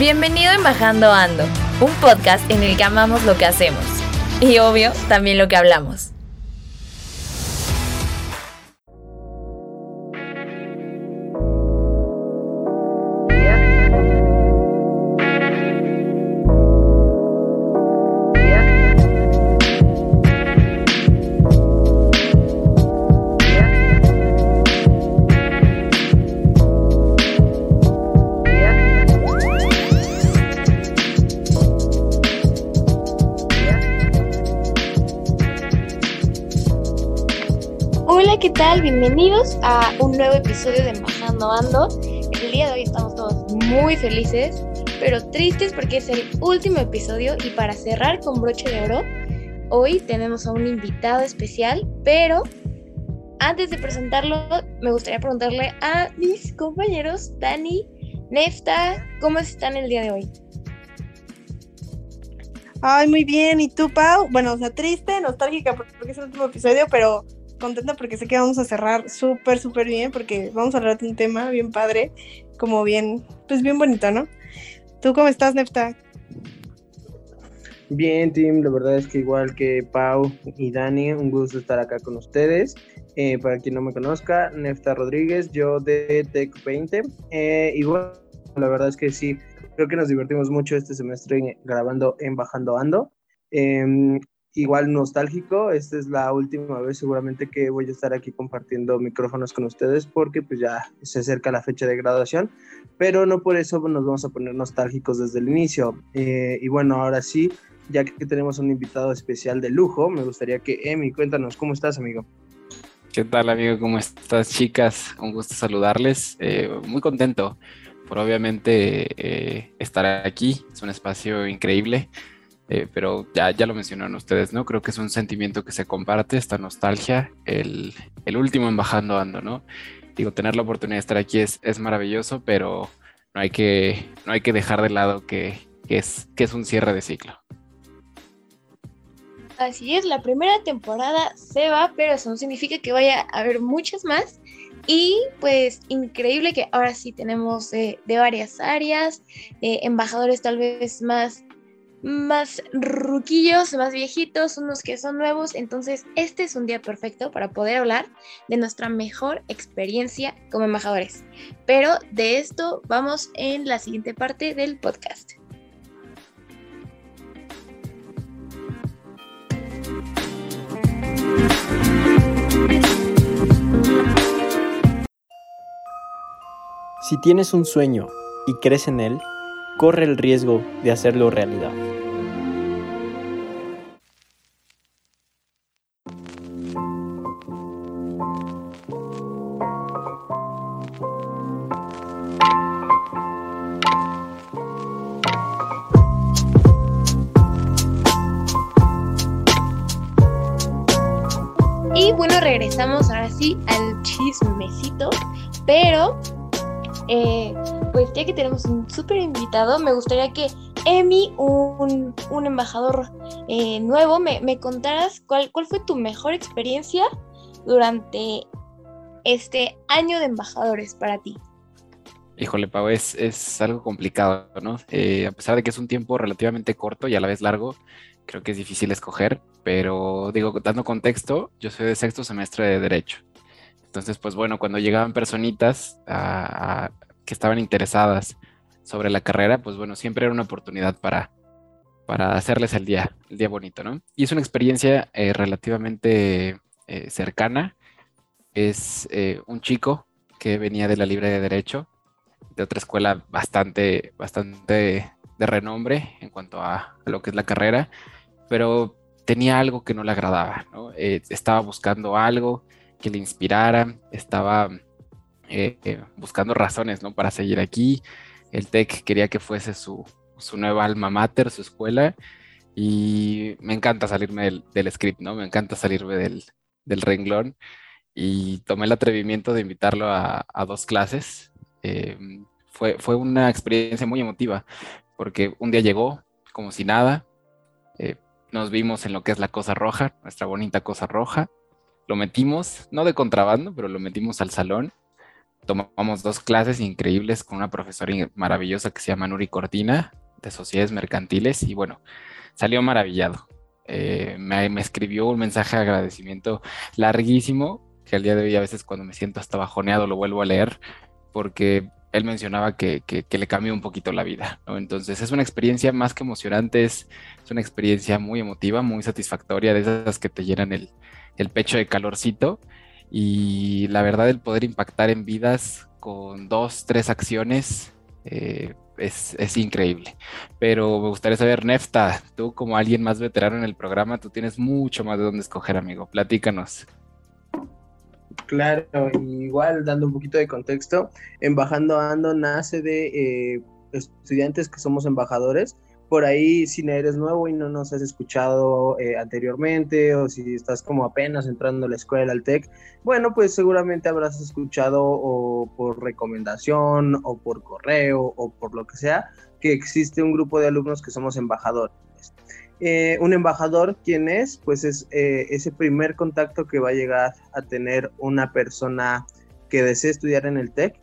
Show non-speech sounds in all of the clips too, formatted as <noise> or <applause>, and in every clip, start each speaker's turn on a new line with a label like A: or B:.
A: Bienvenido en Bajando Ando, un podcast en el que amamos lo que hacemos y obvio también lo que hablamos.
B: Bienvenidos a un nuevo episodio de Embajando Ando. El día de hoy estamos todos muy felices, pero tristes porque es el último episodio y para cerrar con broche de oro, hoy tenemos a un invitado especial, pero antes de presentarlo, me gustaría preguntarle a mis compañeros, Dani, Nefta, ¿cómo están el día de hoy?
C: Ay, muy bien. ¿Y tú, Pau? Bueno, o sea, triste, nostálgica porque es el último episodio, pero contenta porque sé que vamos a cerrar súper, súper bien, porque vamos a hablar de un tema bien padre, como bien, pues bien bonito, ¿no? ¿Tú cómo estás, Nefta?
D: Bien, Tim, la verdad es que igual que Pau y Dani, un gusto estar acá con ustedes. Eh, para quien no me conozca, Nefta Rodríguez, yo de Tech 20. Eh, bueno, la verdad es que sí, creo que nos divertimos mucho este semestre grabando en Bajando Ando. Em, igual nostálgico. Esta es la última vez seguramente que voy a estar aquí compartiendo micrófonos con ustedes porque pues ya se acerca la fecha de graduación, pero no por eso nos vamos a poner nostálgicos desde el inicio. Eh, y bueno, ahora sí, ya que tenemos un invitado especial de lujo, me gustaría que Emi, cuéntanos, ¿cómo estás, amigo?
E: ¿Qué tal, amigo? ¿Cómo estás, chicas? Un gusto saludarles. Eh, muy contento por obviamente eh, estar aquí. Es un espacio increíble eh, pero ya, ya lo mencionaron ustedes, ¿no? Creo que es un sentimiento que se comparte, esta nostalgia, el, el último embajando ando, ¿no? Digo, tener la oportunidad de estar aquí es, es maravilloso, pero no hay que, no hay que dejar de lado que, que, es, que es un cierre de ciclo.
B: Así es, la primera temporada se va, pero eso no significa que vaya a haber muchas más. Y pues increíble que ahora sí tenemos eh, de varias áreas, eh, embajadores tal vez más más ruquillos, más viejitos, unos que son nuevos. Entonces, este es un día perfecto para poder hablar de nuestra mejor experiencia como embajadores. Pero de esto vamos en la siguiente parte del podcast.
F: Si tienes un sueño y crees en él, corre el riesgo de hacerlo realidad.
B: Súper invitado, me gustaría que Emi, un, embajador eh, nuevo, me, contaras cuál, cuál fue tu mejor experiencia durante este año de embajadores para ti.
E: Híjole, Pau, es, es algo complicado, ¿no? Eh, a pesar de que es un tiempo relativamente corto y a la vez largo, creo que es difícil escoger, pero digo, dando contexto, yo soy de sexto semestre de Derecho. Entonces, pues bueno, cuando llegaban personitas que estaban interesadas sobre la carrera, pues bueno, siempre era una oportunidad para, para hacerles el día, el día bonito, ¿no? Y es una experiencia eh, relativamente eh, cercana. Es eh, un chico que venía de la Libre de Derecho, de otra escuela bastante, bastante de renombre en cuanto a, lo que es la carrera, pero tenía algo que no le agradaba, ¿no? estaba buscando algo que le inspirara, estaba buscando razones, ¿no? Para seguir aquí. El TEC quería que fuese su, su nueva alma mater, su escuela, y me encanta salirme del, script, ¿no? Me encanta salirme del, renglón y tomé el atrevimiento de invitarlo a, dos clases. Em, fue, fue una experiencia muy emotiva porque un día llegó como si nada, eh, nos vimos en lo que es la cosa roja, nuestra bonita cosa roja, lo metimos, no de contrabando, pero lo metimos al salón, tomamos dos clases increíbles con una profesora maravillosa que se llama Nuri Cortina, de sociedades mercantiles, y bueno, salió maravillado. Eh, me, escribió un mensaje de agradecimiento larguísimo, que al día de hoy a veces cuando me siento hasta bajoneado lo vuelvo a leer, porque él mencionaba que, le cambió un poquito la vida, Entonces es una experiencia más que emocionante, es, una experiencia muy emotiva, muy satisfactoria, de esas que te llenan el, pecho de calorcito y la verdad el poder impactar en vidas con dos, tres acciones eh, es, es, increíble. Pero me gustaría saber, Nefta, tú como alguien más veterano en el programa, tú tienes mucho más de dónde escoger, amigo. Platícanos.
D: Claro, igual dando un poquito de contexto, Embajando Ando nace de eh, estudiantes que somos embajadores. Por ahí, si eres nuevo y no nos has escuchado eh, anteriormente, o si estás como apenas entrando a la escuela, al TEC, bueno, pues seguramente habrás escuchado o por recomendación, o por correo, o por lo que sea, que existe un grupo de alumnos que somos embajadores. Eh, un embajador, ¿quién es? Pues es eh, ese primer contacto que va a llegar a tener una persona que desee estudiar en el TEC,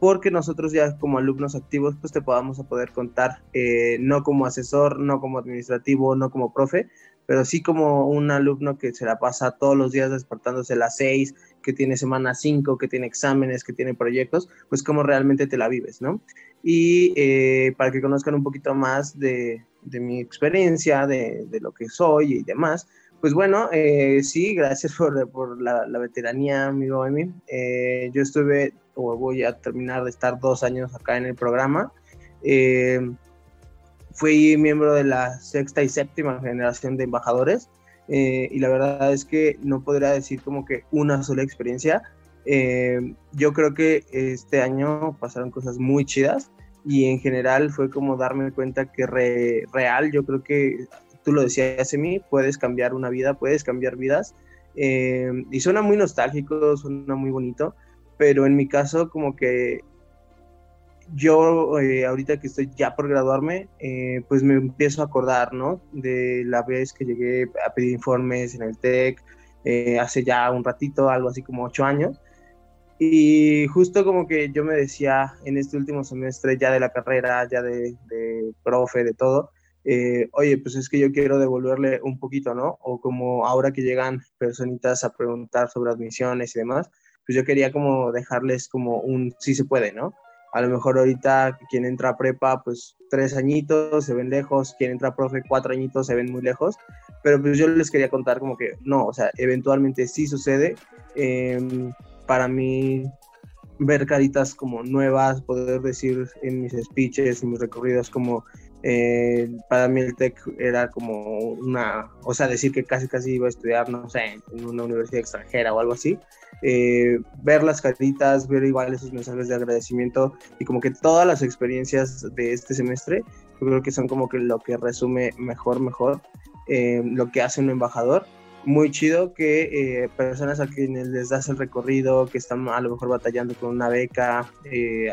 D: porque nosotros ya como alumnos activos, pues te podamos a poder contar, eh, no como asesor, no como administrativo, no como profe, pero sí como un alumno que se la pasa todos los días despertándose las seis, que tiene semana 5, que tiene exámenes, que tiene proyectos, pues cómo realmente te la vives, ¿no? Y para que conozcan un poquito más de, de mi experiencia, de, de, lo que soy y demás. Pues bueno, eh, sí, gracias <laughs> por, por la, veteranía, amigo Emi. Eh, yo estuve, voy a terminar de estar dos años acá en el programa. Eh, fui miembro de la sexta y séptima generación de embajadores. y la verdad es que no podría decir como que una sola experiencia. yo creo que este año pasaron cosas muy chidas y en general fue como darme cuenta que real, yo creo que tú lo decías, mí puedes cambiar una vida, puedes cambiar vidas. Eh, y suena muy nostálgico, suena muy bonito, pero en mi caso como que yo eh, ahorita que estoy ya por graduarme, eh, pues me empiezo a acordar, ¿no? De la vez que llegué a pedir informes en el TEC, hace ya un ratito, algo así como ocho años, y justo como que yo me decía en este último semestre ya de la carrera, ya de, profe, de todo, eh, oye, pues es que yo quiero devolverle un poquito, ¿no? O como ahora que llegan personitas a preguntar sobre admisiones y demás, pues yo quería como dejarles como un sí se puede, ¿no? A lo mejor ahorita quien entra a prepa, pues tres añitos, se ven lejos, quien entra a profe, cuatro añitos, se ven muy lejos, pero pues yo les quería contar como que no, o sea, eventualmente sí sucede. Eh, para mí ver caritas como nuevas, poder decir en mis speeches, en mis recorridos como eh, para mí el TEC era como una, o sea, decir que casi casi iba a estudiar, no sé, en una universidad extranjera o algo así, eh, ver las caritas, ver igual esos mensajes de agradecimiento y como que todas las experiencias de este semestre, yo creo que son como que lo que resume mejor, mejor eh, lo que hace un embajador. Muy chido que eh, personas a quienes les das el recorrido, que están a lo mejor batallando con una beca,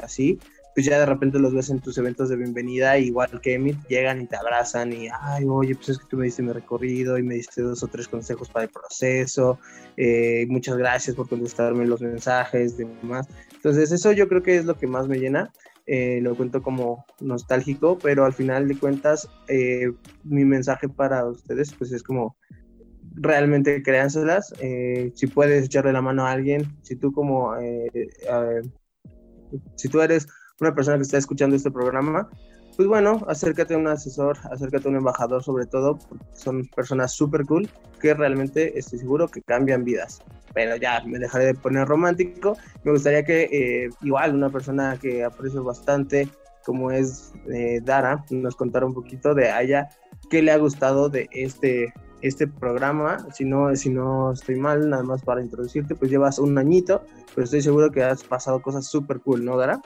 D: así, pues ya de repente los ves en tus eventos de bienvenida, igual que Emit, llegan y te abrazan y, ay, oye, pues es que tú me diste mi recorrido y me diste dos o tres consejos para el proceso, eh, muchas gracias por contestarme los mensajes demás. Entonces eso yo creo que es lo que más me llena. lo cuento como nostálgico, pero al final de cuentas mi mensaje para ustedes pues es como realmente créanselas. Eh, si puedes echarle la mano a alguien, si tú como, eh, si tú eres una persona que está escuchando este programa, pues bueno, acércate a un asesor, acércate a un embajador sobre todo, son personas súper cool que realmente estoy seguro que cambian vidas. Pero ya me dejaré de poner romántico. Me gustaría que eh, igual una persona que aprecio bastante, como es Dara, nos contara un poquito de ella, qué le ha gustado de este este programa, si no, si no estoy mal, nada más para introducirte, pues llevas un añito, pero estoy seguro que has pasado cosas súper cool, ¿no, Dara?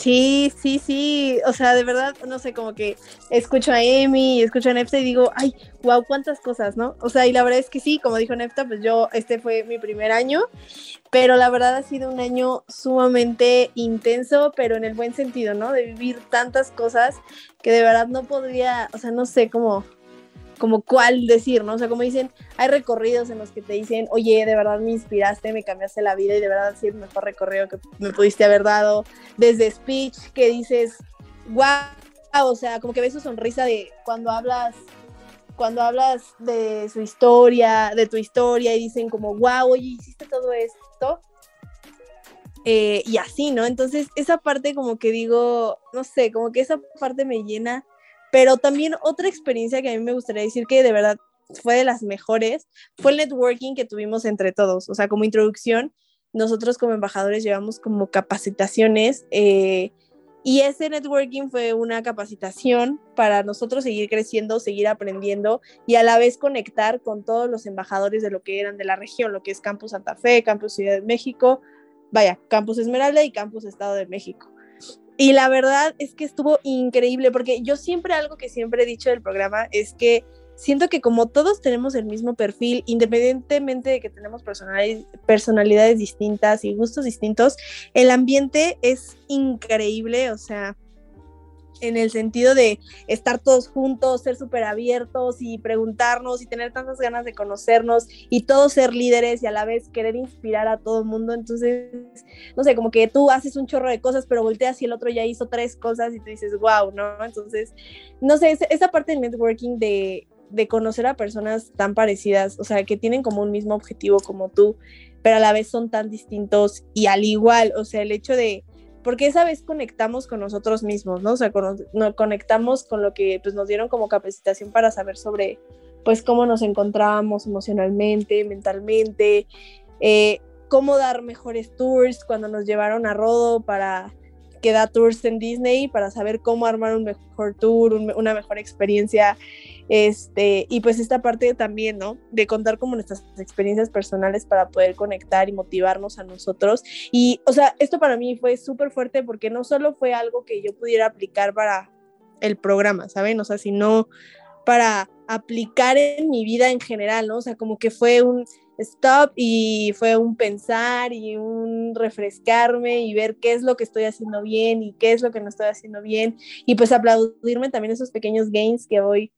C: Sí, sí, sí. O sea, de verdad, no sé, como que escucho a Emi escucho a Nefta y digo, ay, wow, cuántas cosas, ¿no? O sea, y la verdad es que sí, como dijo Nefta, pues yo, este fue mi primer año, pero la verdad ha sido un año sumamente intenso, pero en el buen sentido, ¿no? De vivir tantas cosas que de verdad no podría, o sea, no sé cómo como cuál decir, ¿no? O sea, como dicen, hay recorridos en los que te dicen, oye, de verdad me inspiraste, me cambiaste la vida y de verdad sí el mejor recorrido que me pudiste haber dado. Desde speech que dices, wow, o sea, como que ves su sonrisa de cuando hablas cuando hablas de su historia, de tu historia, y dicen como, wow, oye, hiciste todo esto. Eh, y así, ¿no? Entonces, esa parte como que digo, no sé, como que esa parte me llena pero también otra experiencia que a mí me gustaría decir que de verdad fue de las mejores fue el networking que tuvimos entre todos. O sea, como introducción, nosotros como embajadores llevamos como capacitaciones eh, y ese networking fue una capacitación para nosotros seguir creciendo, seguir aprendiendo y a la vez conectar con todos los embajadores de lo que eran de la región, lo que es Campus Santa Fe, Campus Ciudad de México, vaya, Campus Esmeralda y Campus Estado de México. Y la verdad es que estuvo increíble, porque yo siempre algo que siempre he dicho del programa es que siento que como todos tenemos el mismo perfil, independientemente de que tenemos personalidades, personalidades distintas y gustos distintos, el ambiente es increíble, o sea, en el sentido de estar todos juntos, ser súper abiertos y preguntarnos y tener tantas ganas de conocernos y todos ser líderes y a la vez querer inspirar a todo el mundo. Entonces, no sé, como que tú haces un chorro de cosas, pero volteas y el otro ya hizo tres cosas y tú dices, wow, ¿no? Entonces, no sé, esa parte del networking de, de conocer a personas tan parecidas, o sea, que tienen como un mismo objetivo como tú, pero a la vez son tan distintos y al igual, o sea, el hecho de porque esa vez conectamos con nosotros mismos, ¿no? O sea, nos conectamos con lo que pues, nos dieron como capacitación para saber sobre, pues, cómo nos encontrábamos emocionalmente, mentalmente, eh, cómo dar mejores tours cuando nos llevaron a Rodo para que da tours en Disney, para saber cómo armar un mejor tour, una mejor experiencia este, y pues esta parte también, ¿no? De contar como nuestras experiencias personales para poder conectar y motivarnos a nosotros. Y, o sea, esto para mí fue súper fuerte porque no solo fue algo que yo pudiera aplicar para el programa, ¿saben? O sea, sino para aplicar en mi vida en general, ¿no? O sea, como que fue un stop y fue un pensar y un refrescarme y ver qué es lo que estoy haciendo bien y qué es lo que no estoy haciendo bien y pues aplaudirme también esos pequeños gains que voy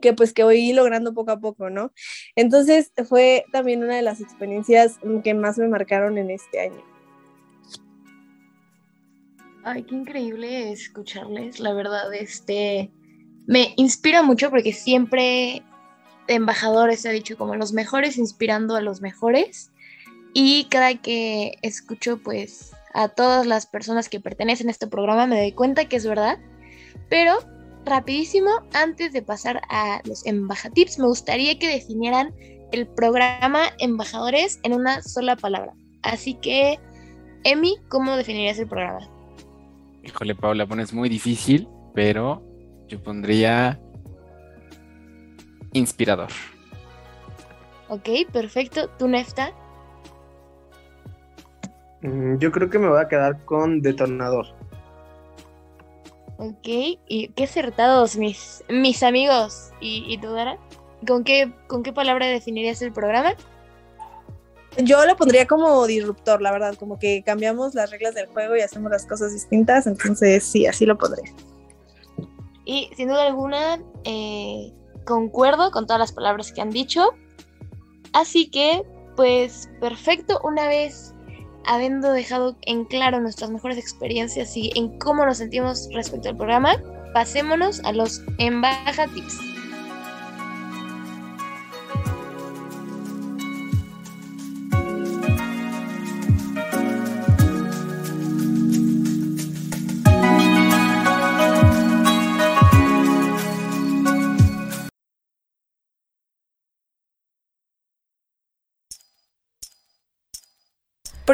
C: que pues que voy logrando poco a poco, ¿no? Entonces fue también una de las experiencias que más me marcaron en este año.
B: Ay, qué increíble escucharles, la verdad, este me inspira mucho porque siempre embajadores ha dicho como los mejores inspirando a los mejores y cada que escucho pues a todas las personas que pertenecen a este programa me doy cuenta que es verdad, pero rapidísimo, antes de pasar a los embajatips, me gustaría que definieran el programa Embajadores en una sola palabra. Así que, Emi, ¿cómo definirías el programa?
E: Híjole, Paula, pones muy difícil, pero yo pondría inspirador.
B: Ok, perfecto. ¿Tú, Nefta?
D: Mm, yo creo que me voy a quedar con detonador.
B: Ok, y qué acertados mis, mis amigos. ¿Y, y tú, Dara? ¿Con qué, ¿Con qué palabra definirías el programa?
C: Yo lo pondría como disruptor, la verdad, como que cambiamos las reglas del juego y hacemos las cosas distintas, entonces sí, así lo pondré.
B: Y sin duda alguna, eh, concuerdo con todas las palabras que han dicho. Así que, pues, perfecto, una vez habiendo dejado en claro nuestras mejores experiencias y en cómo nos sentimos respecto al programa, pasémonos a los Tips.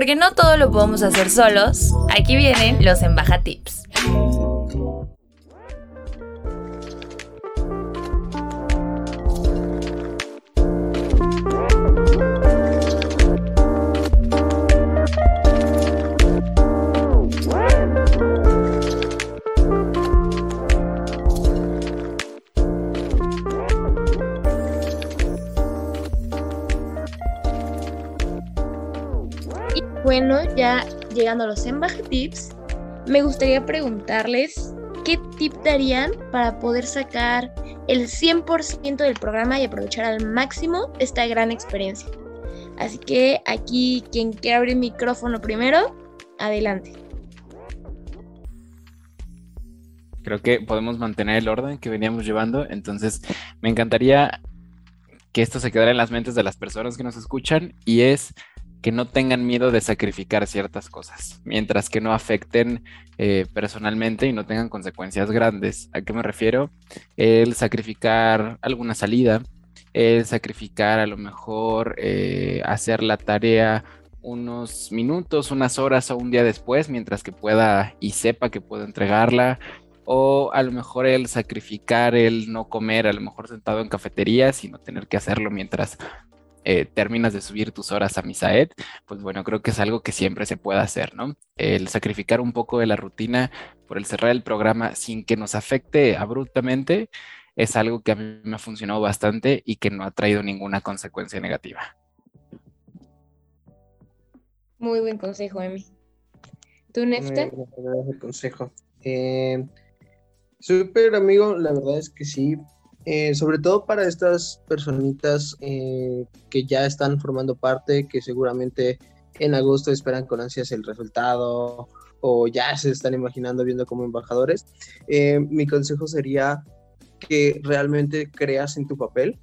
B: Porque no todo lo podemos hacer solos, aquí vienen los Embaja bueno, ya llegando a los Embaje Tips, me gustaría preguntarles qué tip darían para poder sacar el 100% del programa y aprovechar al máximo esta gran experiencia. Así que aquí quien quiera abrir el micrófono primero, adelante.
E: Creo que podemos mantener el orden que veníamos llevando, entonces me encantaría que esto se quedara en las mentes de las personas que nos escuchan y es que no tengan miedo de sacrificar ciertas cosas, mientras que no afecten eh, personalmente y no tengan consecuencias grandes. ¿A qué me refiero? El sacrificar alguna salida, el sacrificar a lo mejor eh, hacer la tarea unos minutos, unas horas o un día después, mientras que pueda y sepa que puedo entregarla, o a lo mejor el sacrificar el no comer, a lo mejor sentado en cafeterías y no tener que hacerlo mientras eh, terminas de subir tus horas a Misaed, pues bueno, creo que es algo que siempre se puede hacer, ¿no? El sacrificar un poco de la rutina por el cerrar el programa sin que nos afecte abruptamente es algo que a mí me ha funcionado bastante y que no ha traído ninguna consecuencia negativa.
B: Muy buen consejo, Emi. ¿Tú, Nefta?
D: el consejo. Eh, súper amigo, la verdad es que sí, eh, sobre todo para estas personitas eh, que ya están formando parte, que seguramente en agosto esperan con ansias el resultado o ya se están imaginando viendo como embajadores, eh, mi consejo sería que realmente creas en tu papel.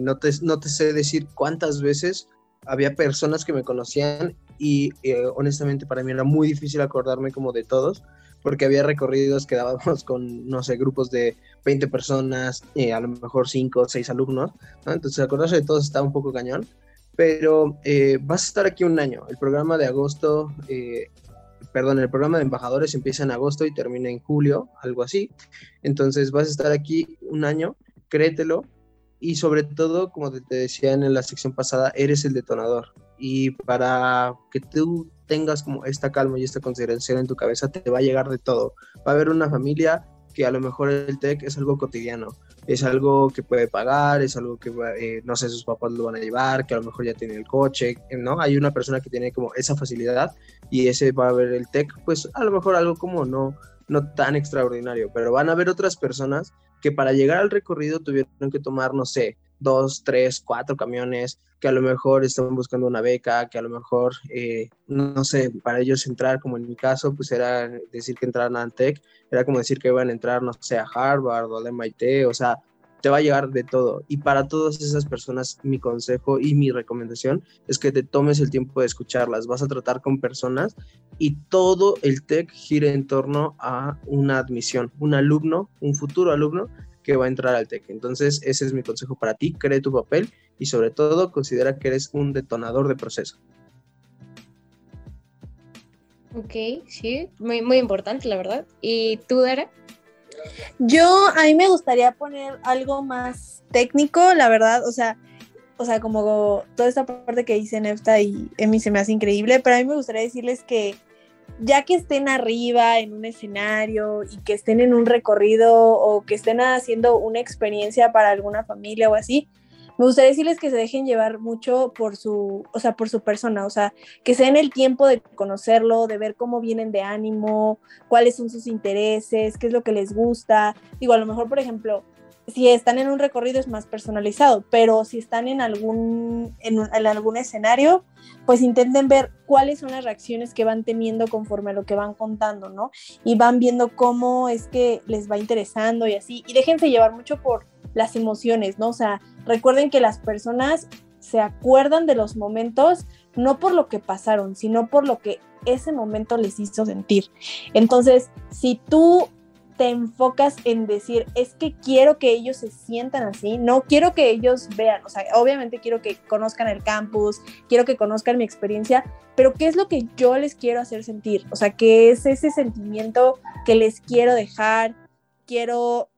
D: no, te, no te sé decir cuántas veces había personas que me conocían y honestamente para mí era muy difícil acordarme como de todos, porque había recorridos que dábamos <laughs> con, no sé, grupos de 20 personas, eh, a lo mejor 5 o 6 alumnos, Entonces acordarse de todos está un poco cañón, pero eh, vas a estar aquí un año. El programa de agosto, eh, perdón, el programa de embajadores empieza en agosto y termina en julio, algo así. Entonces vas a estar aquí un año, créetelo, y sobre todo, como te decía en la sección pasada, eres el detonador. Y para que tú tengas como esta calma y esta consideración en tu cabeza, te va a llegar de todo. Va a haber una familia que a lo mejor el TEC es algo cotidiano, es algo que puede pagar, es algo que, eh, no sé, sus papás lo van a llevar, que a lo mejor ya tiene el coche, ¿no? Hay una persona que tiene como esa facilidad y ese va a ver el TEC, pues a lo mejor algo como no, no tan extraordinario, pero van a haber otras personas que para llegar al recorrido tuvieron que tomar, no sé, dos, tres, cuatro camiones, que a lo mejor estaban buscando una beca, que a lo mejor, eh, no, sé, para ellos entrar, como en mi caso, pues era decir que entraran a Antec, era como decir que iban a entrar, no sé, a Harvard o al MIT, o sea, te va a llegar de todo. Y para todas esas personas, mi consejo y mi recomendación es que te tomes el tiempo de escucharlas. Vas a tratar con personas y todo el TEC gira en torno a una admisión, un alumno, un futuro alumno que va a entrar al TEC. Entonces, ese es mi consejo para ti, cree tu papel y sobre todo considera que eres un detonador de proceso.
B: Ok, sí, muy, muy importante, la verdad. ¿Y tú, Dara?
C: Yo, a mí me gustaría poner algo más técnico, la verdad, o sea, o sea, como toda esta parte que dice Nefta y Emi se me hace increíble, pero a mí me gustaría decirles que ya que estén arriba en un escenario y que estén en un recorrido o que estén haciendo una experiencia para alguna familia o así, me gustaría decirles que se dejen llevar mucho por su, o sea, por su persona, o sea, que se den el tiempo de conocerlo, de ver cómo vienen de ánimo, cuáles son sus intereses, qué es lo que les gusta. Digo, a lo mejor, por ejemplo, si están en un recorrido es más personalizado, pero si están en algún, en, algún escenario, pues intenten ver cuáles son las reacciones que van teniendo conforme a lo que van contando, ¿no? Y van viendo cómo es que les va interesando y así. Y déjense llevar mucho por las emociones, ¿no? O sea, recuerden que las personas se acuerdan de los momentos no por lo que pasaron, sino por lo que ese momento les hizo sentir. Entonces, si tú te enfocas en decir, es que quiero que ellos se sientan así, no quiero que ellos vean, o sea, obviamente quiero que conozcan el campus, quiero que conozcan mi experiencia, pero ¿qué es lo que yo les quiero hacer sentir? O sea, ¿qué es ese sentimiento que les quiero dejar? Quiero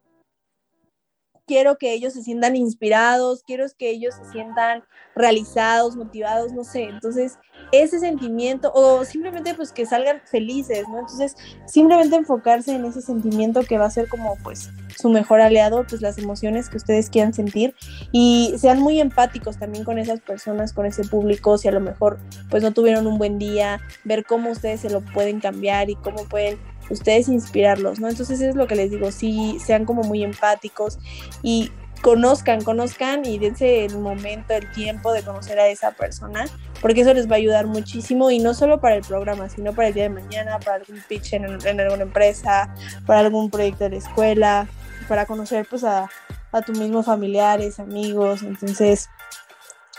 C: quiero que ellos se sientan inspirados, quiero que ellos se sientan realizados, motivados, no sé. Entonces, ese sentimiento, o simplemente pues que salgan felices, ¿no? Entonces, simplemente enfocarse en ese sentimiento que va a ser como pues su mejor aliado, pues las emociones que ustedes quieran sentir y sean muy empáticos también con esas personas, con ese público, si a lo mejor pues no tuvieron un buen día, ver cómo ustedes se lo pueden cambiar y cómo pueden ustedes inspirarlos, ¿no? Entonces es lo que les digo, sí, sean como muy empáticos y conozcan, conozcan y dense el momento, el tiempo de conocer a esa persona, porque eso les va a ayudar muchísimo y no solo para el programa, sino para el día de mañana, para algún pitch en, alguna empresa, para algún proyecto de la escuela, para conocer pues a, a tus mismos familiares, amigos, entonces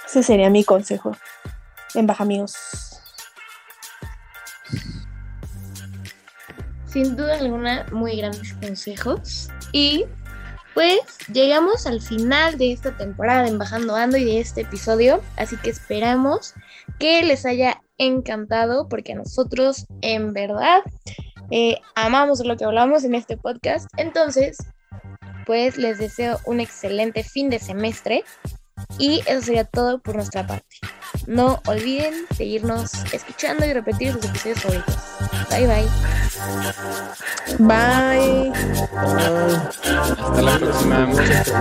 C: ese sería mi consejo en Baja Amigos.
B: Sin duda alguna, muy grandes consejos. Y pues llegamos al final de esta temporada de Embajando Ando y de este episodio, así que esperamos que les haya encantado porque nosotros en verdad eh, amamos lo que hablamos en este podcast. Entonces, pues les deseo un excelente fin de semestre y eso sería todo por nuestra parte. No olviden seguirnos escuchando y repetir sus episodios favoritos. Bye bye.
C: Bye.
E: Hasta la próxima. Muchas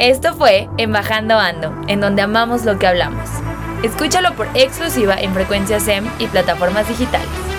A: Esto fue Embajando Ando, en donde amamos lo que hablamos. Escúchalo por exclusiva en frecuencia SEM y plataformas digitales.